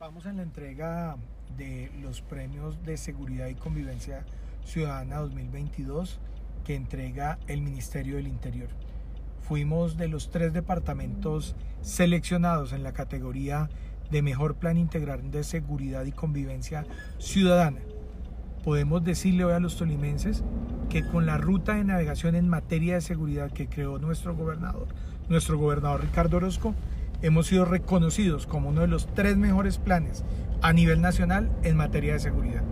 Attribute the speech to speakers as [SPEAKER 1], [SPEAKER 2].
[SPEAKER 1] Participamos en la entrega de los premios de seguridad y convivencia ciudadana 2022 que entrega el Ministerio del Interior. Fuimos de los tres departamentos seleccionados en la categoría de mejor plan integral de seguridad y convivencia ciudadana. Podemos decirle hoy a los tolimenses que con la ruta de navegación en materia de seguridad que creó nuestro gobernador, nuestro gobernador Ricardo Orozco, hemos sido reconocidos como uno de los tres mejores planes a nivel nacional en materia de seguridad.